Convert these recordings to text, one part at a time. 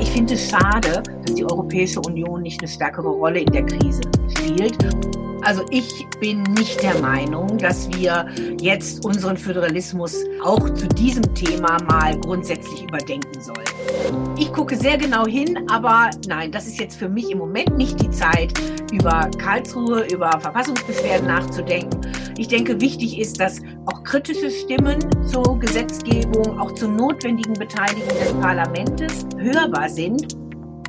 Ich finde es schade, dass die Europäische Union nicht eine stärkere Rolle in der Krise spielt. Also ich bin nicht der Meinung, dass wir jetzt unseren Föderalismus auch zu diesem Thema mal grundsätzlich überdenken sollen. Ich gucke sehr genau hin, aber nein, das ist jetzt für mich im Moment nicht die Zeit, über Karlsruhe, über Verfassungsbeschwerden nachzudenken. Ich denke, wichtig ist, dass auch kritische Stimmen zur Gesetzgebung, auch zur notwendigen Beteiligung des Parlaments hörbar sind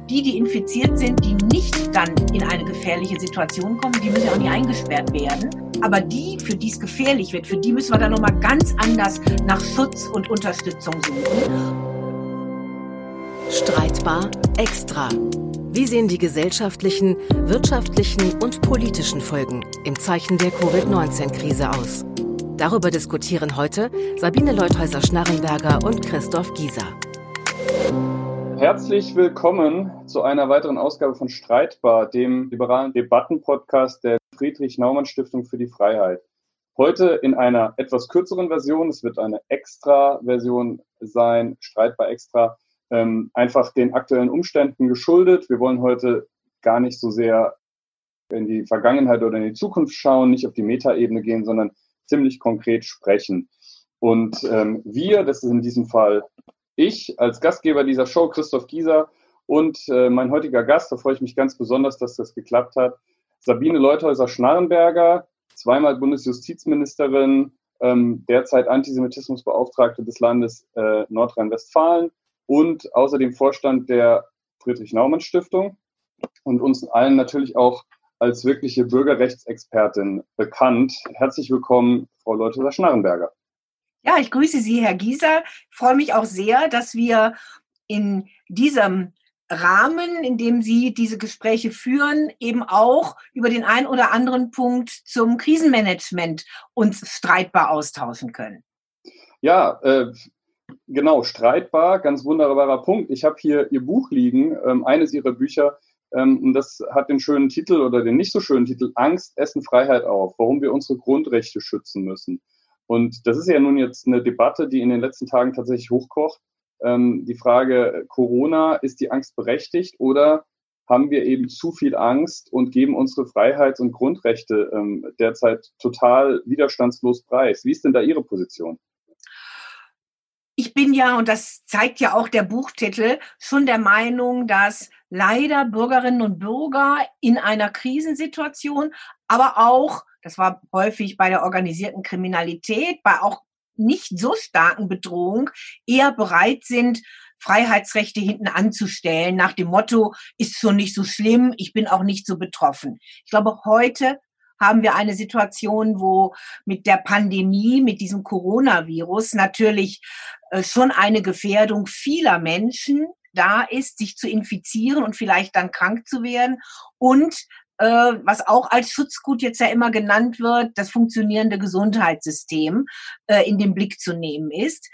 die, die infiziert sind, die nicht dann in eine gefährliche Situation kommen, die müssen ja auch nicht eingesperrt werden. Aber die, für die es gefährlich wird, für die müssen wir dann nochmal ganz anders nach Schutz und Unterstützung suchen. Streitbar extra. Wie sehen die gesellschaftlichen, wirtschaftlichen und politischen Folgen im Zeichen der Covid-19-Krise aus? Darüber diskutieren heute Sabine Leuthäuser-Schnarrenberger und Christoph Gieser. Herzlich willkommen zu einer weiteren Ausgabe von Streitbar, dem liberalen Debattenpodcast der Friedrich-Naumann-Stiftung für die Freiheit. Heute in einer etwas kürzeren Version, es wird eine Extra-Version sein, Streitbar Extra, ähm, einfach den aktuellen Umständen geschuldet. Wir wollen heute gar nicht so sehr in die Vergangenheit oder in die Zukunft schauen, nicht auf die Metaebene gehen, sondern ziemlich konkret sprechen. Und ähm, wir, das ist in diesem Fall ich als Gastgeber dieser Show, Christoph Gieser, und äh, mein heutiger Gast, da freue ich mich ganz besonders, dass das geklappt hat, Sabine Leuthäuser-Schnarrenberger, zweimal Bundesjustizministerin, ähm, derzeit Antisemitismusbeauftragte des Landes äh, Nordrhein-Westfalen und außerdem Vorstand der Friedrich-Naumann-Stiftung und uns allen natürlich auch als wirkliche Bürgerrechtsexpertin bekannt. Herzlich willkommen, Frau Leuthäuser-Schnarrenberger. Ja, ich grüße Sie, Herr Gieser. Ich freue mich auch sehr, dass wir in diesem Rahmen, in dem Sie diese Gespräche führen, eben auch über den einen oder anderen Punkt zum Krisenmanagement uns streitbar austauschen können. Ja, äh, genau, streitbar, ganz wunderbarer Punkt. Ich habe hier Ihr Buch liegen, ähm, eines Ihrer Bücher, ähm, und das hat den schönen Titel oder den nicht so schönen Titel Angst, Essen, Freiheit auf, warum wir unsere Grundrechte schützen müssen. Und das ist ja nun jetzt eine Debatte, die in den letzten Tagen tatsächlich hochkocht. Ähm, die Frage Corona, ist die Angst berechtigt oder haben wir eben zu viel Angst und geben unsere Freiheits- und Grundrechte ähm, derzeit total widerstandslos preis? Wie ist denn da Ihre Position? Ich bin ja, und das zeigt ja auch der Buchtitel, schon der Meinung, dass leider Bürgerinnen und Bürger in einer Krisensituation, aber auch das war häufig bei der organisierten Kriminalität, bei auch nicht so starken Bedrohung, eher bereit sind, Freiheitsrechte hinten anzustellen, nach dem Motto, ist schon nicht so schlimm, ich bin auch nicht so betroffen. Ich glaube, heute haben wir eine Situation, wo mit der Pandemie, mit diesem Coronavirus natürlich äh, schon eine Gefährdung vieler Menschen da ist, sich zu infizieren und vielleicht dann krank zu werden und äh, was auch als Schutzgut jetzt ja immer genannt wird, das funktionierende Gesundheitssystem äh, in den Blick zu nehmen ist.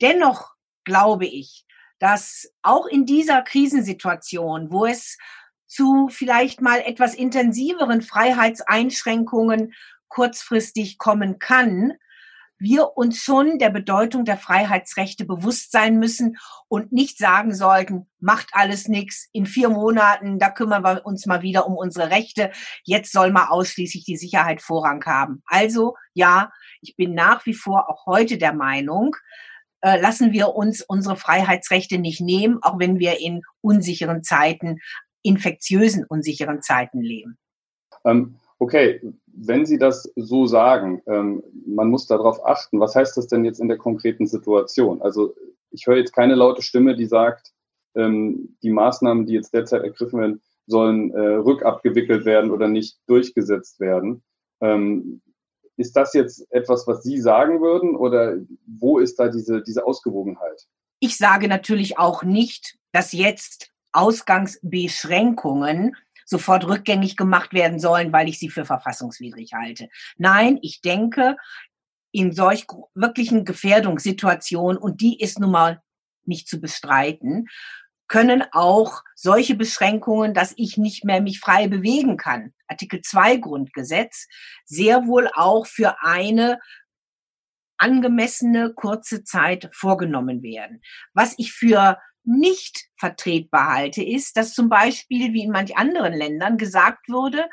Dennoch glaube ich, dass auch in dieser Krisensituation, wo es zu vielleicht mal etwas intensiveren Freiheitseinschränkungen kurzfristig kommen kann, wir uns schon der Bedeutung der Freiheitsrechte bewusst sein müssen und nicht sagen sollten, macht alles nichts, in vier Monaten, da kümmern wir uns mal wieder um unsere Rechte, jetzt soll mal ausschließlich die Sicherheit Vorrang haben. Also ja, ich bin nach wie vor auch heute der Meinung, äh, lassen wir uns unsere Freiheitsrechte nicht nehmen, auch wenn wir in unsicheren Zeiten, infektiösen unsicheren Zeiten leben. Ähm, okay, wenn Sie das so sagen, ähm, man muss darauf achten, was heißt das denn jetzt in der konkreten Situation? Also ich höre jetzt keine laute Stimme, die sagt, ähm, die Maßnahmen, die jetzt derzeit ergriffen werden, sollen äh, rückabgewickelt werden oder nicht durchgesetzt werden. Ähm, ist das jetzt etwas, was Sie sagen würden oder wo ist da diese, diese Ausgewogenheit? Ich sage natürlich auch nicht, dass jetzt Ausgangsbeschränkungen sofort rückgängig gemacht werden sollen, weil ich sie für verfassungswidrig halte. Nein, ich denke, in solch wirklichen Gefährdungssituationen, und die ist nun mal nicht zu bestreiten, können auch solche Beschränkungen, dass ich nicht mehr mich frei bewegen kann, Artikel 2 Grundgesetz, sehr wohl auch für eine angemessene kurze Zeit vorgenommen werden. Was ich für nicht vertretbar halte, ist, dass zum Beispiel, wie in manch anderen Ländern gesagt wurde,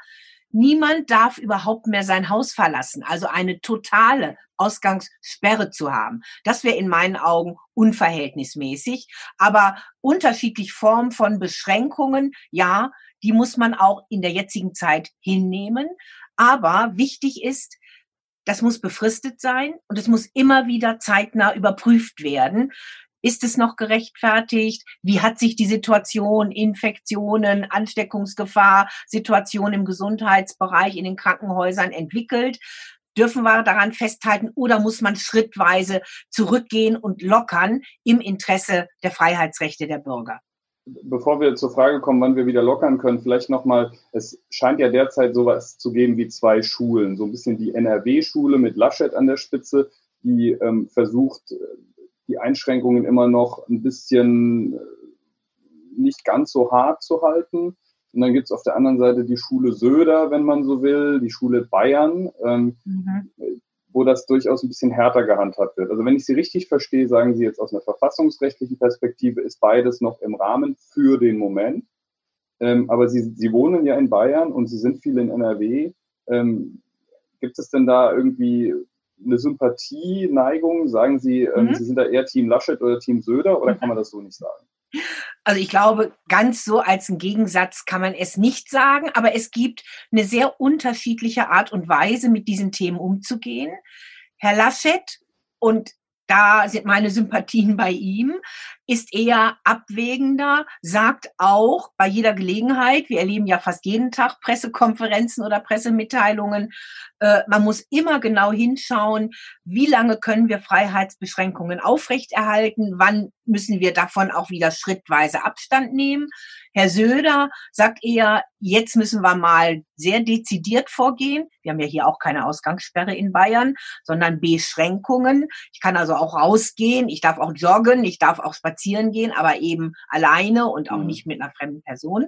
niemand darf überhaupt mehr sein Haus verlassen, also eine totale Ausgangssperre zu haben. Das wäre in meinen Augen unverhältnismäßig. Aber unterschiedlich Formen von Beschränkungen, ja, die muss man auch in der jetzigen Zeit hinnehmen. Aber wichtig ist, das muss befristet sein und es muss immer wieder zeitnah überprüft werden. Ist es noch gerechtfertigt? Wie hat sich die Situation, Infektionen, Ansteckungsgefahr, Situation im Gesundheitsbereich, in den Krankenhäusern entwickelt? Dürfen wir daran festhalten oder muss man schrittweise zurückgehen und lockern im Interesse der Freiheitsrechte der Bürger? Bevor wir zur Frage kommen, wann wir wieder lockern können, vielleicht nochmal, es scheint ja derzeit sowas zu geben wie zwei Schulen. So ein bisschen die NRW-Schule mit Laschet an der Spitze, die ähm, versucht, die Einschränkungen immer noch ein bisschen äh, nicht ganz so hart zu halten. Und dann gibt es auf der anderen Seite die Schule Söder, wenn man so will, die Schule Bayern, ähm, mhm. wo das durchaus ein bisschen härter gehandhabt wird. Also wenn ich Sie richtig verstehe, sagen Sie jetzt aus einer verfassungsrechtlichen Perspektive, ist beides noch im Rahmen für den Moment. Ähm, aber Sie, Sie wohnen ja in Bayern und Sie sind viel in NRW. Ähm, gibt es denn da irgendwie eine Sympathie, Neigung? Sagen Sie, ähm, mhm. Sie sind da eher Team Laschet oder Team Söder oder kann man das so nicht sagen? Also ich glaube, ganz so als ein Gegensatz kann man es nicht sagen, aber es gibt eine sehr unterschiedliche Art und Weise, mit diesen Themen umzugehen. Herr Laschet und da sind meine Sympathien bei ihm, ist eher abwägender, sagt auch bei jeder Gelegenheit, wir erleben ja fast jeden Tag Pressekonferenzen oder Pressemitteilungen, äh, man muss immer genau hinschauen, wie lange können wir Freiheitsbeschränkungen aufrechterhalten, wann müssen wir davon auch wieder schrittweise Abstand nehmen. Herr Söder sagt eher, jetzt müssen wir mal sehr dezidiert vorgehen. Wir haben ja hier auch keine Ausgangssperre in Bayern, sondern Beschränkungen. Ich kann also auch rausgehen, ich darf auch joggen, ich darf auch spazieren gehen, aber eben alleine und auch mhm. nicht mit einer fremden Person.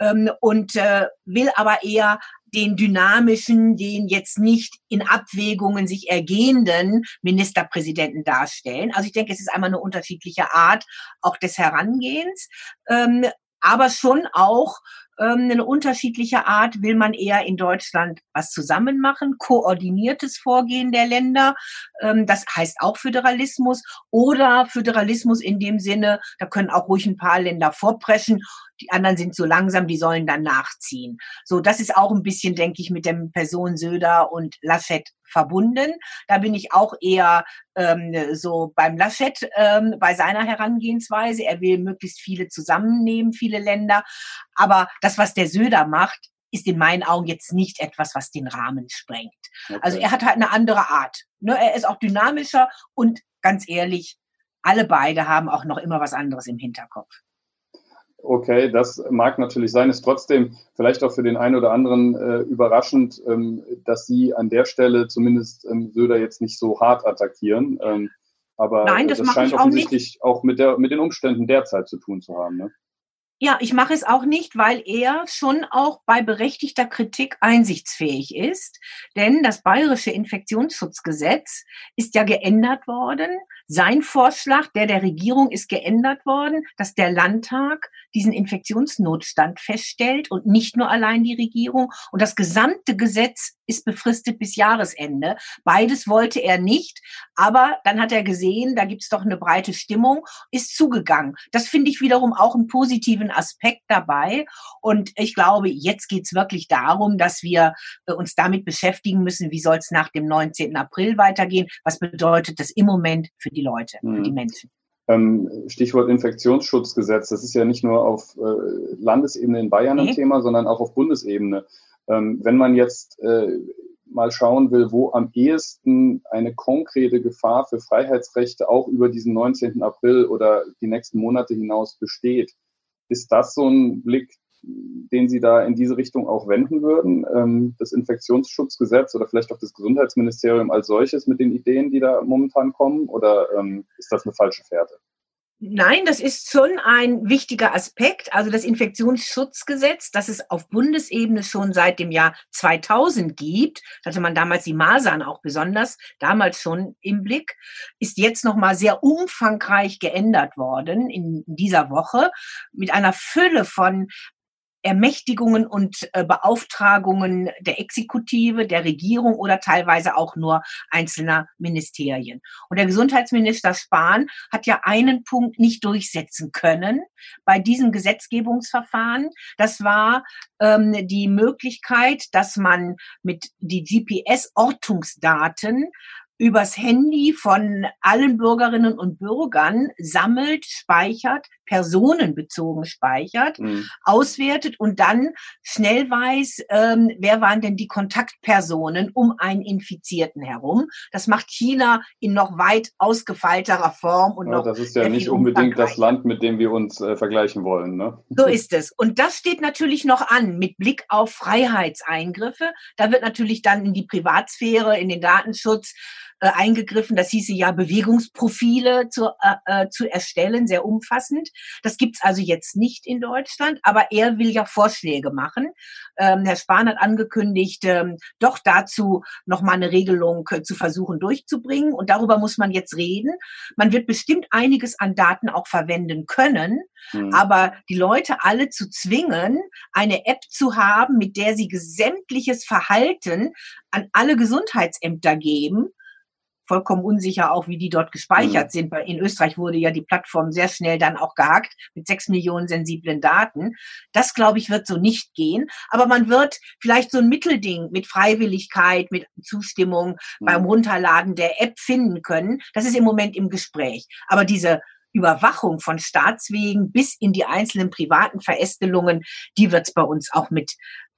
Ähm, und äh, will aber eher den dynamischen, den jetzt nicht in Abwägungen sich ergehenden Ministerpräsidenten darstellen. Also ich denke, es ist einmal eine unterschiedliche Art auch des Herangehens. Ähm, aber schon auch ähm, eine unterschiedliche Art will man eher in Deutschland was zusammen machen, koordiniertes Vorgehen der Länder, ähm, das heißt auch Föderalismus oder Föderalismus in dem Sinne, da können auch ruhig ein paar Länder vorpreschen die anderen sind so langsam, die sollen dann nachziehen. So, das ist auch ein bisschen, denke ich, mit dem Person Söder und Laschet verbunden. Da bin ich auch eher ähm, so beim Laschet ähm, bei seiner Herangehensweise. Er will möglichst viele zusammennehmen, viele Länder. Aber das, was der Söder macht, ist in meinen Augen jetzt nicht etwas, was den Rahmen sprengt. Okay. Also er hat halt eine andere Art. Ne? Er ist auch dynamischer und ganz ehrlich, alle beide haben auch noch immer was anderes im Hinterkopf. Okay, das mag natürlich sein, ist trotzdem vielleicht auch für den einen oder anderen äh, überraschend, ähm, dass Sie an der Stelle zumindest ähm, Söder jetzt nicht so hart attackieren. Ähm, aber Nein, das, das scheint offensichtlich auch, auch, mit, der, mit den Umständen derzeit zu tun zu haben. Ne? Ja, ich mache es auch nicht, weil er schon auch bei berechtigter Kritik einsichtsfähig ist. Denn das bayerische Infektionsschutzgesetz ist ja geändert worden. Sein Vorschlag, der der Regierung, ist geändert worden, dass der Landtag diesen Infektionsnotstand feststellt und nicht nur allein die Regierung. Und das gesamte Gesetz ist befristet bis Jahresende. Beides wollte er nicht, aber dann hat er gesehen, da gibt's doch eine breite Stimmung, ist zugegangen. Das finde ich wiederum auch einen positiven Aspekt dabei. Und ich glaube, jetzt geht's wirklich darum, dass wir äh, uns damit beschäftigen müssen, wie soll es nach dem 19. April weitergehen? Was bedeutet das im Moment für die Leute, mhm. für die Menschen? Ähm, Stichwort Infektionsschutzgesetz. Das ist ja nicht nur auf äh, Landesebene in Bayern ein Thema, sondern auch auf Bundesebene. Ähm, wenn man jetzt äh, mal schauen will, wo am ehesten eine konkrete Gefahr für Freiheitsrechte auch über diesen 19. April oder die nächsten Monate hinaus besteht, ist das so ein Blick, den Sie da in diese Richtung auch wenden würden? Ähm, das Infektionsschutzgesetz oder vielleicht auch das Gesundheitsministerium als solches mit den Ideen, die da momentan kommen? Oder ähm, ist das eine falsche Fährte? Nein, das ist schon ein wichtiger Aspekt. Also das Infektionsschutzgesetz, das es auf Bundesebene schon seit dem Jahr 2000 gibt, hatte man damals die Masern auch besonders, damals schon im Blick, ist jetzt nochmal sehr umfangreich geändert worden in dieser Woche mit einer Fülle von Ermächtigungen und äh, Beauftragungen der Exekutive, der Regierung oder teilweise auch nur einzelner Ministerien. Und der Gesundheitsminister Spahn hat ja einen Punkt nicht durchsetzen können bei diesem Gesetzgebungsverfahren. Das war ähm, die Möglichkeit, dass man mit die GPS-Ortungsdaten übers Handy von allen Bürgerinnen und Bürgern sammelt, speichert, personenbezogen speichert, mhm. auswertet und dann schnell weiß, ähm, wer waren denn die Kontaktpersonen um einen Infizierten herum. Das macht China in noch weit ausgefeilterer Form und ja, noch. Das ist ja nicht unbedingt das Land, mit dem wir uns äh, vergleichen wollen. Ne? So ist es. Und das steht natürlich noch an mit Blick auf Freiheitseingriffe. Da wird natürlich dann in die Privatsphäre, in den Datenschutz äh, eingegriffen. Das hieße ja Bewegungsprofile zu, äh, äh, zu erstellen, sehr umfassend. Das gibt's also jetzt nicht in Deutschland, aber er will ja Vorschläge machen. Ähm, Herr Spahn hat angekündigt, ähm, doch dazu nochmal eine Regelung äh, zu versuchen durchzubringen. Und darüber muss man jetzt reden. Man wird bestimmt einiges an Daten auch verwenden können, mhm. aber die Leute alle zu zwingen, eine App zu haben, mit der sie sämtliches Verhalten an alle Gesundheitsämter geben, vollkommen unsicher auch, wie die dort gespeichert mhm. sind. Weil in Österreich wurde ja die Plattform sehr schnell dann auch gehackt mit sechs Millionen sensiblen Daten. Das, glaube ich, wird so nicht gehen. Aber man wird vielleicht so ein Mittelding mit Freiwilligkeit, mit Zustimmung mhm. beim Runterladen der App finden können. Das ist im Moment im Gespräch. Aber diese Überwachung von Staatswegen bis in die einzelnen privaten Verästelungen, die wird es bei uns auch mit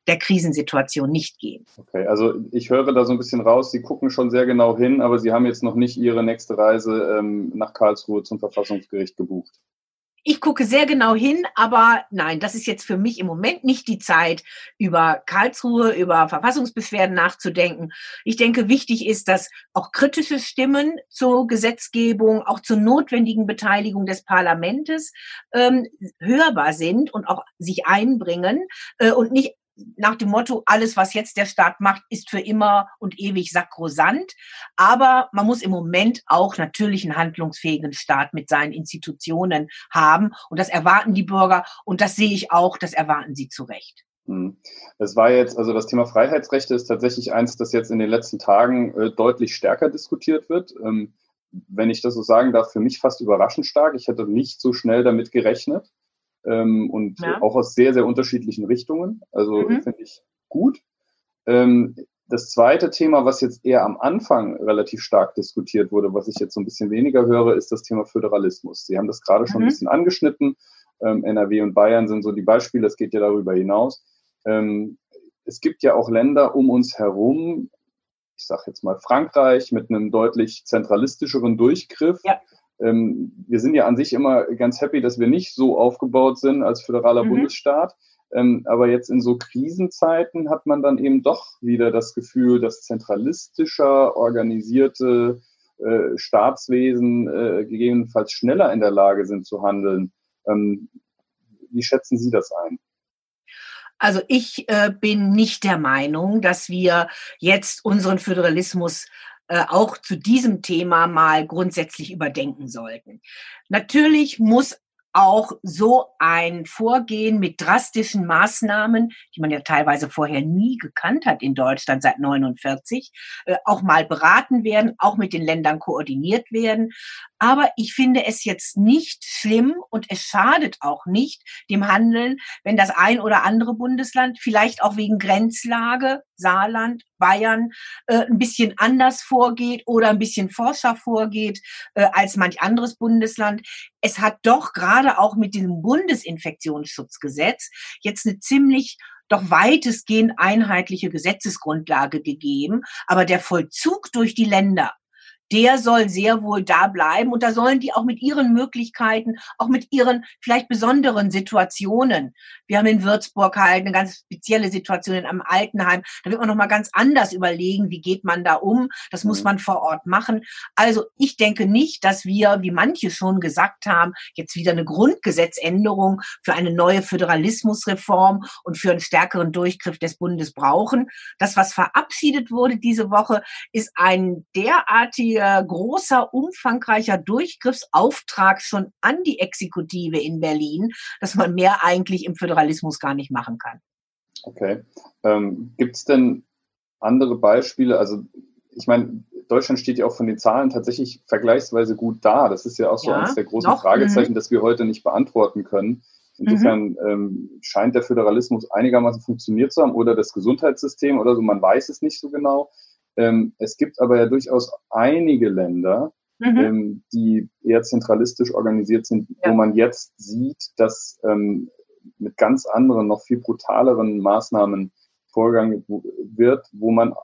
der Krisensituation nicht gehen. Okay, also ich höre da so ein bisschen raus, Sie gucken schon sehr genau hin, aber Sie haben jetzt noch nicht Ihre nächste Reise ähm, nach Karlsruhe zum Verfassungsgericht gebucht. Ich gucke sehr genau hin, aber nein, das ist jetzt für mich im Moment nicht die Zeit, über Karlsruhe, über Verfassungsbeschwerden nachzudenken. Ich denke, wichtig ist, dass auch kritische Stimmen zur Gesetzgebung, auch zur notwendigen Beteiligung des Parlamentes ähm, hörbar sind und auch sich einbringen äh, und nicht nach dem Motto, alles, was jetzt der Staat macht, ist für immer und ewig sakrosant. Aber man muss im Moment auch natürlich einen handlungsfähigen Staat mit seinen Institutionen haben. Und das erwarten die Bürger. Und das sehe ich auch, das erwarten sie zu Recht. Hm. Es war jetzt, also das Thema Freiheitsrechte ist tatsächlich eins, das jetzt in den letzten Tagen äh, deutlich stärker diskutiert wird. Ähm, wenn ich das so sagen darf, für mich fast überraschend stark. Ich hätte nicht so schnell damit gerechnet ähm, und ja. auch aus sehr, sehr unterschiedlichen Richtungen. Also mhm. finde ich gut. Ähm, das zweite Thema, was jetzt eher am Anfang relativ stark diskutiert wurde, was ich jetzt so ein bisschen weniger höre, ist das Thema Föderalismus. Sie haben das gerade schon mhm. ein bisschen angeschnitten. Ähm, NRW und Bayern sind so die Beispiele, es geht ja darüber hinaus. Ähm, es gibt ja auch Länder um uns herum, ich sage jetzt mal Frankreich, mit einem deutlich zentralistischeren Durchgriff. Ja ähm, wir sind ja an sich immer ganz happy, dass wir nicht so aufgebaut sind als föderaler mhm. Bundesstaat. Ähm, aber jetzt in so Krisenzeiten hat man dann eben doch wieder das Gefühl, dass zentralistischer organisierte äh, Staatswesen äh, gegebenenfalls schneller in der Lage sind zu handeln. Ähm, wie schätzen Sie das ein? Also ich äh, bin nicht der Meinung, dass wir jetzt unseren Föderalismus äh, auch zu diesem Thema mal grundsätzlich überdenken sollten. Natürlich muss auch so ein Vorgehen mit drastischen Maßnahmen, die man ja teilweise vorher nie gekannt hat in Deutschland seit 49, äh, auch mal beraten werden, auch mit den Ländern koordiniert werden. Aber ich finde es jetzt nicht schlimm und es schadet auch nicht dem Handeln, wenn das ein oder andere Bundesland vielleicht auch wegen Grenzlage, Saarland, Bayern, äh, ein bisschen anders vorgeht oder ein bisschen forscher vorgeht äh, als manch anderes Bundesland. Es hat doch gerade auch mit diesem Bundesinfektionsschutzgesetz jetzt eine ziemlich doch weitestgehend einheitliche Gesetzesgrundlage gegeben. Aber der Vollzug durch die Länder, der soll sehr wohl da bleiben und da sollen die auch mit ihren Möglichkeiten, auch mit ihren vielleicht besonderen Situationen. Wir haben in Würzburg halt eine ganz spezielle Situation in einem Altenheim. Da wird man noch mal ganz anders überlegen, wie geht man da um. Das muss mhm. man vor Ort machen. Also ich denke nicht, dass wir, wie manche schon gesagt haben, jetzt wieder eine Grundgesetzänderung für eine neue Föderalismusreform und für einen stärkeren Durchgriff des Bundes brauchen. Das, was verabschiedet wurde diese Woche, ist ein derartiger riesiger, großer, umfangreicher Durchgriffsauftrag schon an die Exekutive in Berlin, dass man mehr eigentlich im Föderalismus gar nicht machen kann. Okay. Ähm, Gibt es denn andere Beispiele? Also ich meine, Deutschland steht ja auch von den Zahlen tatsächlich vergleichsweise gut da. Das ist ja auch so ja, eines der großen? Fragezeichen, mhm. das wir heute nicht beantworten können. Insofern mhm. ähm, scheint der Föderalismus einigermaßen funktioniert zu haben oder das Gesundheitssystem oder so, man weiß es nicht so genau. Ähm, es gibt aber ja durchaus einige Länder, mhm. ähm, die eher zentralistisch organisiert sind, ja. wo man jetzt sieht, dass ähm, mit ganz anderen, noch viel brutaleren Maßnahmen vorgegangen wird, wo man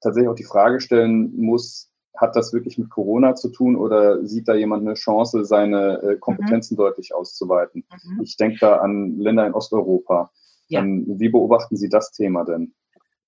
tatsächlich auch die Frage stellen muss, hat das wirklich mit Corona zu tun oder sieht da jemand eine Chance, seine äh, Kompetenzen mhm. deutlich auszuweiten? Mhm. Ich denke da an Länder in Osteuropa. Ja. Ähm, wie beobachten Sie das Thema denn?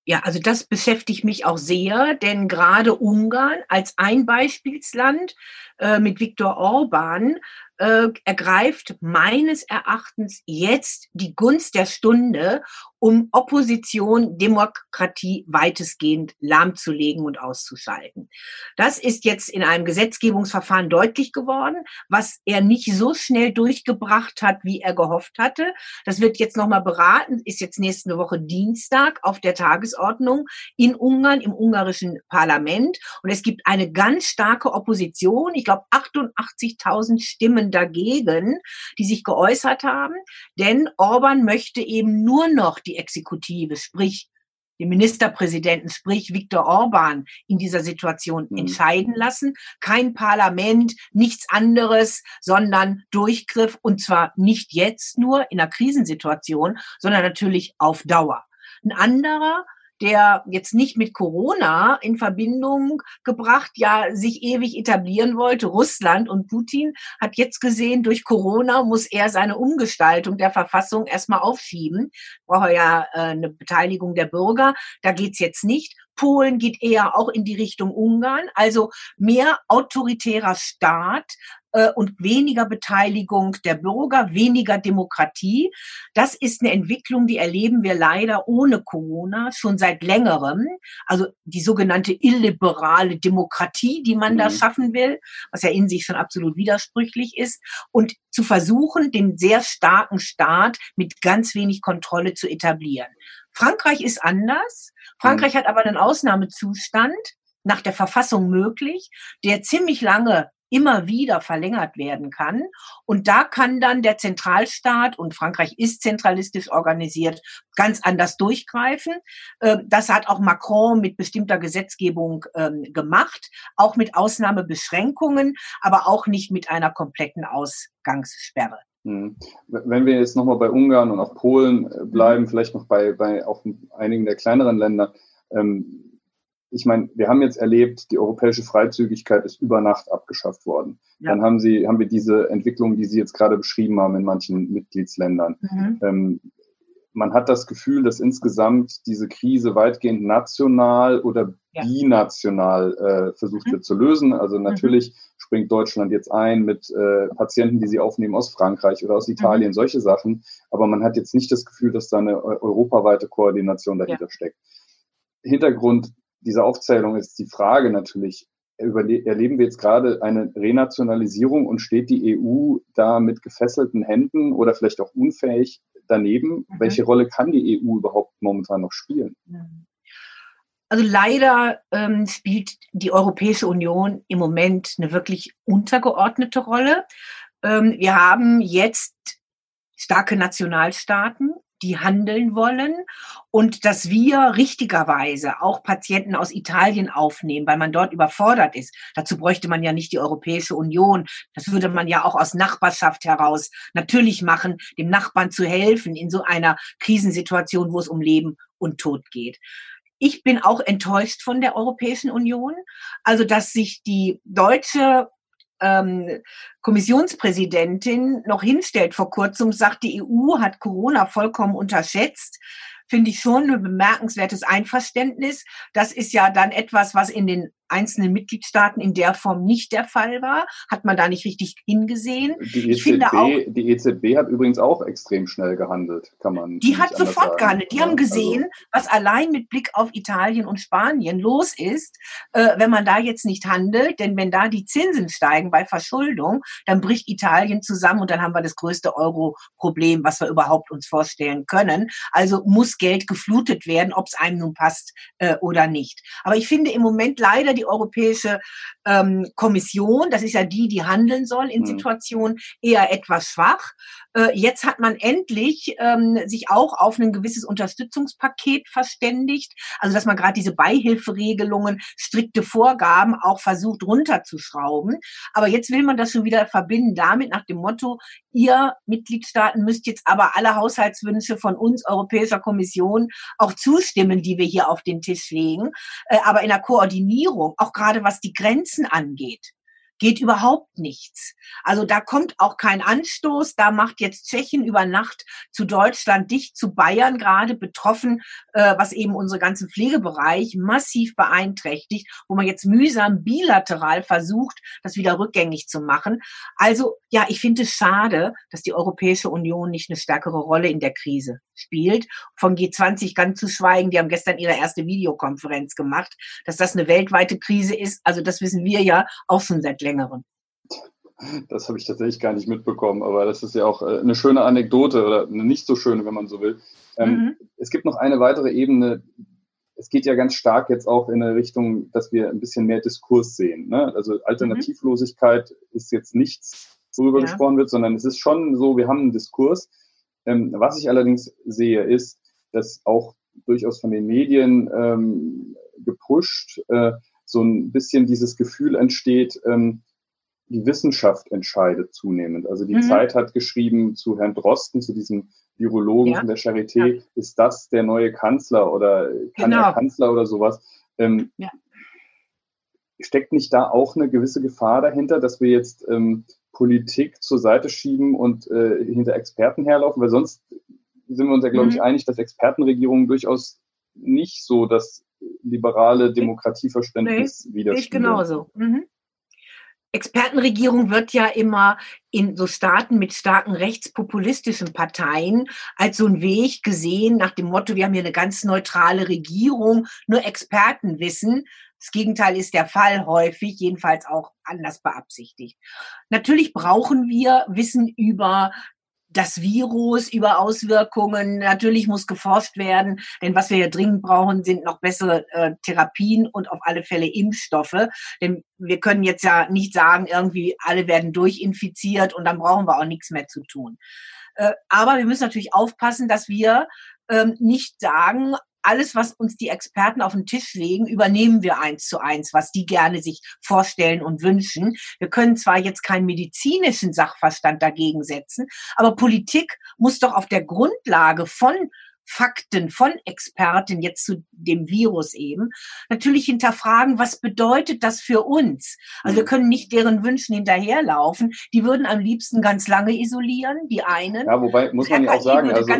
Ja, also das beschäftigt mich auch sehr, denn gerade Ungarn als ein Beispielsland äh, mit Viktor Orban äh, ergreift meines Erachtens jetzt die Gunst der Stunde, um Opposition, Demokratie weitestgehend lahmzulegen und auszuschalten. Das ist jetzt in einem Gesetzgebungsverfahren deutlich geworden, was er nicht so schnell durchgebracht hat, wie er gehofft hatte. Das wird jetzt nochmal beraten, ist jetzt nächste Woche Dienstag auf der Tagesordnung in Ungarn, im ungarischen Parlament. Und es gibt eine ganz starke Opposition. Ich glaube, 88.000 Stimmen dagegen, die sich geäußert haben. Denn Orban möchte eben nur noch die Exekutive, sprich den Ministerpräsidenten, sprich Viktor Orban, in dieser Situation mhm. entscheiden lassen. Kein Parlament, nichts anderes, sondern Durchgriff und zwar nicht jetzt nur in einer Krisensituation, sondern natürlich auf Dauer. Ein anderer der jetzt nicht mit Corona in Verbindung gebracht, ja, sich ewig etablieren wollte. Russland und Putin hat jetzt gesehen, durch Corona muss er seine Umgestaltung der Verfassung erstmal aufschieben. Braucht er ja äh, eine Beteiligung der Bürger. Da geht's jetzt nicht. Polen geht eher auch in die Richtung Ungarn, also mehr autoritärer Staat, äh, und weniger Beteiligung der Bürger, weniger Demokratie. Das ist eine Entwicklung, die erleben wir leider ohne Corona schon seit längerem. Also die sogenannte illiberale Demokratie, die man mhm. da schaffen will, was ja in sich schon absolut widersprüchlich ist. Und zu versuchen, den sehr starken Staat mit ganz wenig Kontrolle zu etablieren. Frankreich ist anders. Frankreich mhm. hat aber einen Ausnahmezustand nach der Verfassung möglich, der ziemlich lange immer wieder verlängert werden kann. Und da kann dann der Zentralstaat, und Frankreich ist zentralistisch organisiert, ganz anders durchgreifen. Ähm, das hat auch Macron mit bestimmter Gesetzgebung ähm, gemacht, auch mit Ausnahmebeschränkungen, aber auch nicht mit einer kompletten Ausgangssperre. Hm. Wenn wir jetzt nochmal bei Ungarn und auch Polen äh, bleiben, mhm. vielleicht noch bei, bei auch einigen der kleineren Länder, ähm, ich meine, wir haben jetzt erlebt, die europäische Freizügigkeit ist über Nacht abgeschafft worden. Ja. Dann haben sie, haben wir diese Entwicklung, die Sie jetzt gerade beschrieben haben in manchen Mitgliedsländern. Mhm. Ähm, man hat das Gefühl, dass insgesamt diese Krise weitgehend national oder ja. binational äh, versucht mhm. wird zu lösen. Also mhm. natürlich mhm. springt Deutschland jetzt ein mit äh, Patienten, die sie aufnehmen aus Frankreich oder aus Italien, mhm. solche Sachen. Aber man hat jetzt nicht das Gefühl, dass da eine europaweite Koordination dahinter ja. steckt. Hintergrund dieser Aufzählung ist die Frage natürlich, erleben wir jetzt gerade eine Renationalisierung und steht die EU da mit gefesselten Händen oder vielleicht auch unfähig daneben? Mhm. Welche Rolle kann die EU überhaupt momentan noch spielen? Also leider ähm, spielt die Europäische Union im Moment eine wirklich untergeordnete Rolle. Ähm, wir haben jetzt starke Nationalstaaten, die handeln wollen und dass wir richtigerweise auch Patienten aus Italien aufnehmen, weil man dort überfordert ist. Dazu bräuchte man ja nicht die Europäische Union. Das würde man ja auch aus Nachbarschaft heraus natürlich machen, dem Nachbarn zu helfen in so einer Krisensituation, wo es um Leben und Tod geht. ich bin auch enttäuscht von der Europäischen Union. Also, dass sich die deutsche ähm, Kommissionspräsidentin noch hinstellt vor kurzem, sagt, die EU hat Corona vollkommen unterschätzt finde ich schon ein bemerkenswertes Einverständnis. Das ist ja dann etwas, was in den einzelnen Mitgliedstaaten in der Form nicht der Fall war. Hat man da nicht richtig hingesehen. Die EZB, auch, die EZB hat übrigens auch extrem schnell gehandelt, kann man. Die hat sofort sagen. gehandelt. Die ja, haben gesehen, also, was allein mit Blick auf Italien und Spanien los ist, äh, wenn man da jetzt nicht handelt. Denn wenn da die Zinsen steigen bei Verschuldung, dann bricht Italien zusammen und dann haben wir das größte Euro-Problem, was wir überhaupt uns vorstellen können. Also muss Geld geflutet werden, ob es einem nun passt äh, oder nicht. Aber ich finde im Moment leider die Europäische ähm, Kommission, das ist ja die, die handeln soll in mhm. Situationen, eher etwas schwach. Äh, jetzt hat man endlich ähm, sich auch auf ein gewisses Unterstützungspaket verständigt, also dass man gerade diese Beihilferegelungen, strikte Vorgaben auch versucht runterzuschrauben. Aber jetzt will man das schon wieder verbinden damit nach dem Motto, ihr Mitgliedstaaten müsst jetzt aber alle Haushaltswünsche von uns Europäischer Kommission auch zustimmen, die wir hier auf den Tisch legen. Äh, aber in der Koordinierung, auch gerade was die Grenzen angeht, geht überhaupt nichts. Also da kommt auch kein Anstoß. Da macht jetzt Tschechien über Nacht zu Deutschland dicht, zu Bayern gerade betroffen, äh, was eben unsere ganzen Pflegebereich massiv beeinträchtigt, wo man jetzt mühsam bilateral versucht, das wieder rückgängig zu machen. Also ja, ich finde es schade, dass die Europäische Union nicht eine stärkere Rolle in der Krise spielt. Von G20 ganz zu schweigen, die haben gestern ihre erste Videokonferenz gemacht, dass das eine weltweite Krise ist. Also das wissen wir ja auch schon seit längerem. Das habe ich tatsächlich gar nicht mitbekommen, aber das ist ja auch äh, eine schöne Anekdote oder eine nicht so schöne, wenn man so will. Ähm, mhm. Es gibt noch eine weitere Ebene. Es geht ja ganz stark jetzt auch in eine Richtung, dass wir ein bisschen mehr Diskurs sehen. Ne? Also Alternativlosigkeit mhm. ist jetzt nichts, worüber ja. gesprochen wird, sondern es ist schon so, wir haben einen Diskurs. Ähm, was ich allerdings sehe, ist, dass auch durchaus von den Medien ähm, gepusht, äh, so ein bisschen dieses Gefühl entsteht, ähm, die Wissenschaft entscheidet zunehmend. Also die mhm. Zeit hat geschrieben zu Herrn Drosten, zu diesem Virologen ja. von der Charité, ja. ist das der neue Kanzler oder kann genau. er Kanzler oder sowas? Ähm, ja. Steckt nicht da auch eine gewisse Gefahr dahinter, dass wir jetzt ähm, Politik zur Seite schieben und äh, hinter Experten herlaufen? Weil sonst sind wir uns ja, glaube mhm. ich, einig, dass Expertenregierungen durchaus nicht so das liberale Demokratieverständnis nee, widerspiegeln. Ich genauso. Mhm. Expertenregierung wird ja immer in so Staaten mit starken rechtspopulistischen Parteien als so ein Weg gesehen nach dem Motto, wir haben hier eine ganz neutrale Regierung, nur Experten wissen. Das Gegenteil ist der Fall häufig, jedenfalls auch anders beabsichtigt. Natürlich brauchen wir Wissen über das Virus, über Auswirkungen. Natürlich muss geforscht werden, denn was wir ja dringend brauchen, sind noch bessere äh, Therapien und auf alle Fälle Impfstoffe. Denn wir können jetzt ja nicht sagen, irgendwie alle werden durchinfiziert und dann brauchen wir auch nichts mehr zu tun. Äh, aber wir müssen natürlich aufpassen, dass wir ähm, nicht sagen, alles, was uns die Experten auf den Tisch legen, übernehmen wir eins zu eins, was die gerne sich vorstellen und wünschen. Wir können zwar jetzt keinen medizinischen Sachverstand dagegen setzen, aber Politik muss doch auf der Grundlage von Fakten von Experten jetzt zu dem Virus eben, natürlich hinterfragen, was bedeutet das für uns? Also wir mhm. können nicht deren Wünschen hinterherlaufen. Die würden am liebsten ganz lange isolieren, die einen. Ja, wobei muss man ja auch sagen, also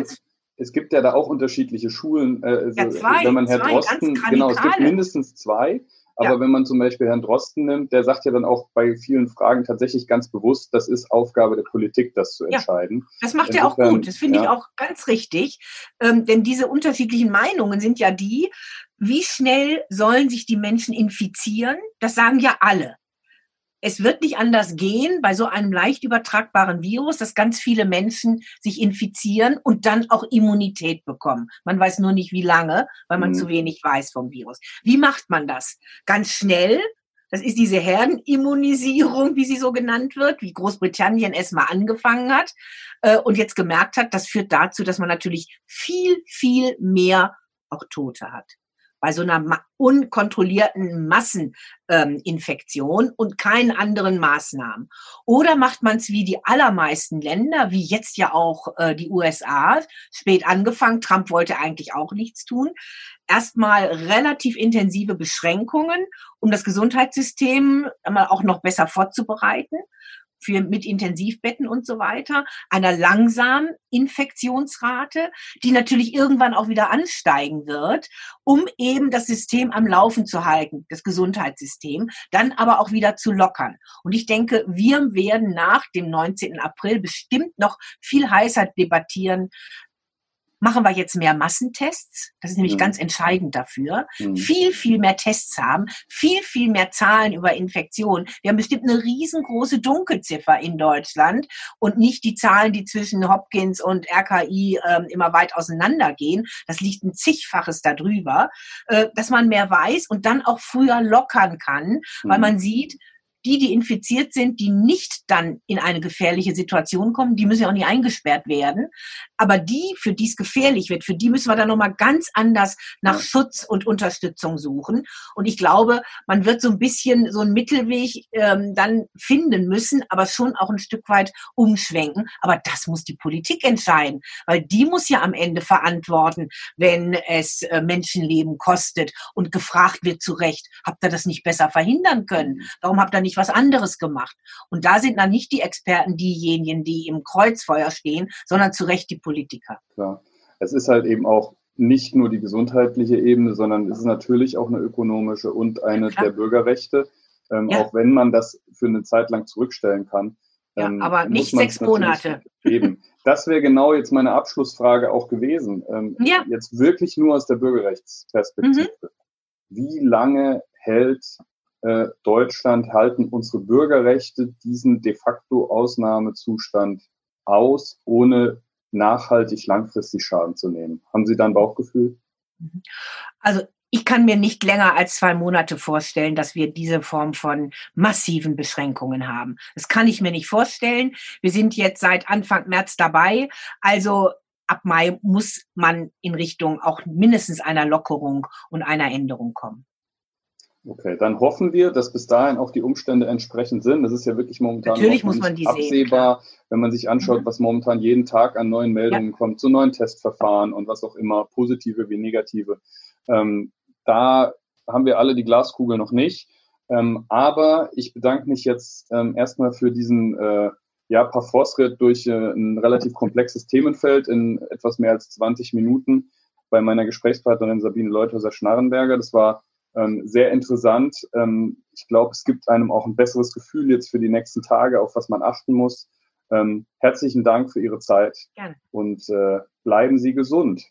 es gibt ja da auch unterschiedliche Schulen. Äh, ja, zwei, wenn man Herrn zwei, Drosten, genau, es gibt mindestens zwei. Aber ja. wenn man zum Beispiel Herrn Drosten nimmt, der sagt ja dann auch bei vielen Fragen tatsächlich ganz bewusst, das ist Aufgabe der Politik, das zu entscheiden. Ja, das macht er auch gut. Das finde ich auch ganz richtig. Ähm, denn diese unterschiedlichen Meinungen sind ja die, wie schnell sollen sich die Menschen infizieren? Das sagen ja alle es wird nicht anders gehen bei so einem leicht übertragbaren Virus, dass ganz viele Menschen sich infizieren und dann auch Immunität bekommen. Man weiß nur nicht, wie lange, weil man mhm. zu wenig weiß vom Virus. Wie macht man das? Ganz schnell. Das ist diese Herdenimmunisierung, wie sie so genannt wird, wie Großbritannien es mal angefangen hat äh, und jetzt gemerkt hat, das führt dazu, dass man natürlich viel, viel mehr auch Tote hat bei so einer unkontrollierten Masseninfektion ähm, und keinen anderen Maßnahmen. Oder macht man es wie die allermeisten Länder, wie jetzt ja auch äh, die USA, spät angefangen, Trump wollte eigentlich auch nichts tun, erstmal relativ intensive Beschränkungen, um das Gesundheitssystem einmal auch noch besser vorzubereiten für mit Intensivbetten und so weiter, einer langsamen Infektionsrate, die natürlich irgendwann auch wieder ansteigen wird, um eben das System am Laufen zu halten, das Gesundheitssystem, dann aber auch wieder zu lockern. Und ich denke, wir werden nach dem 19. April bestimmt noch viel heißer debattieren, machen wir jetzt mehr Massentests. Das ist nämlich mhm. ganz entscheidend dafür. Mhm. Viel, viel mehr Tests haben, viel, viel mehr Zahlen über Infektionen. Wir haben bestimmt eine riesengroße Dunkelziffer in Deutschland und nicht die Zahlen, die zwischen Hopkins und RKI äh, immer weit auseinandergehen. Das liegt ein zigfaches darüber, äh, dass man mehr weiß und dann auch früher lockern kann, mhm. weil man sieht, die, die infiziert sind, die nicht dann in eine gefährliche Situation kommen, die müssen ja auch nicht eingesperrt werden. Aber die, für die es gefährlich wird, für die müssen wir dann nochmal ganz anders nach Schutz und Unterstützung suchen. Und ich glaube, man wird so ein bisschen so einen Mittelweg ähm, dann finden müssen, aber schon auch ein Stück weit umschwenken. Aber das muss die Politik entscheiden, weil die muss ja am Ende verantworten, wenn es äh, Menschenleben kostet und gefragt wird zu Recht, habt ihr das nicht besser verhindern können? Warum habt ihr nicht was anderes gemacht? Und da sind dann nicht die Experten diejenigen, die im Kreuzfeuer stehen, sondern zu Recht die Politiker. Klar. Es ist halt eben auch nicht nur die gesundheitliche Ebene, sondern es ist natürlich auch eine ökonomische und eine ja, der Bürgerrechte, ähm, ja. auch wenn man das für eine Zeit lang zurückstellen kann. Ja, ähm, aber nicht sechs Monate. Eben. Das wäre genau jetzt meine Abschlussfrage auch gewesen. Ähm, ja. Jetzt wirklich nur aus der Bürgerrechtsperspektive. Mhm. Wie lange hält äh, Deutschland, halten unsere Bürgerrechte diesen de facto Ausnahmezustand aus, ohne nachhaltig langfristig Schaden zu nehmen. Haben Sie da ein Bauchgefühl? Also ich kann mir nicht länger als zwei Monate vorstellen, dass wir diese Form von massiven Beschränkungen haben. Das kann ich mir nicht vorstellen. Wir sind jetzt seit Anfang März dabei. Also ab Mai muss man in Richtung auch mindestens einer Lockerung und einer Änderung kommen. Okay, dann hoffen wir, dass bis dahin auch die Umstände entsprechend sind. Das ist ja wirklich momentan Natürlich muss man die absehbar, sehen, wenn man sich anschaut, mhm. was momentan jeden Tag an neuen Meldungen ja. kommt, zu neuen Testverfahren und was auch immer, positive wie negative. Ähm, da haben wir alle die Glaskugel noch nicht. Ähm, aber ich bedanke mich jetzt ähm, erstmal für diesen äh, ja, Parforce-Ritt durch äh, ein relativ komplexes Themenfeld in etwas mehr als 20 Minuten bei meiner Gesprächspartnerin Sabine Leuthäuser-Schnarrenberger. Das war sehr interessant. Ähm, ich glaube, es gibt einem auch ein besseres Gefühl jetzt für die nächsten Tage, auf was man achten muss. Ähm, herzlichen Dank für Ihre Zeit Gerne. und äh, bleiben Sie gesund.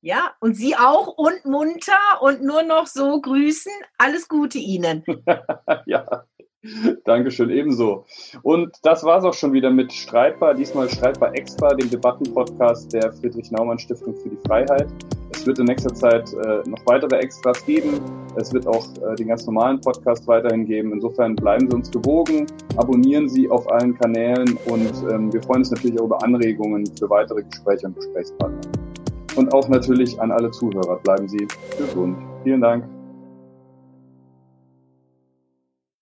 Ja, und Sie auch und munter und nur noch so grüßen. Alles Gute Ihnen. ja. Dankeschön, ebenso. Und das war es auch schon wieder mit Streitbar, diesmal Streitbar Extra, dem Debattenpodcast der Friedrich-Naumann-Stiftung für die Freiheit. Wird in nächster Zeit äh, noch weitere Extras geben. Es wird auch äh, den ganz normalen Podcast weiterhin geben. Insofern bleiben Sie uns gewogen, abonnieren Sie auf allen Kanälen und ähm, wir freuen uns natürlich auch über Anregungen für weitere Gespräche und Gesprächspartner. Und auch natürlich an alle Zuhörer, bleiben Sie gesund. Vielen Dank.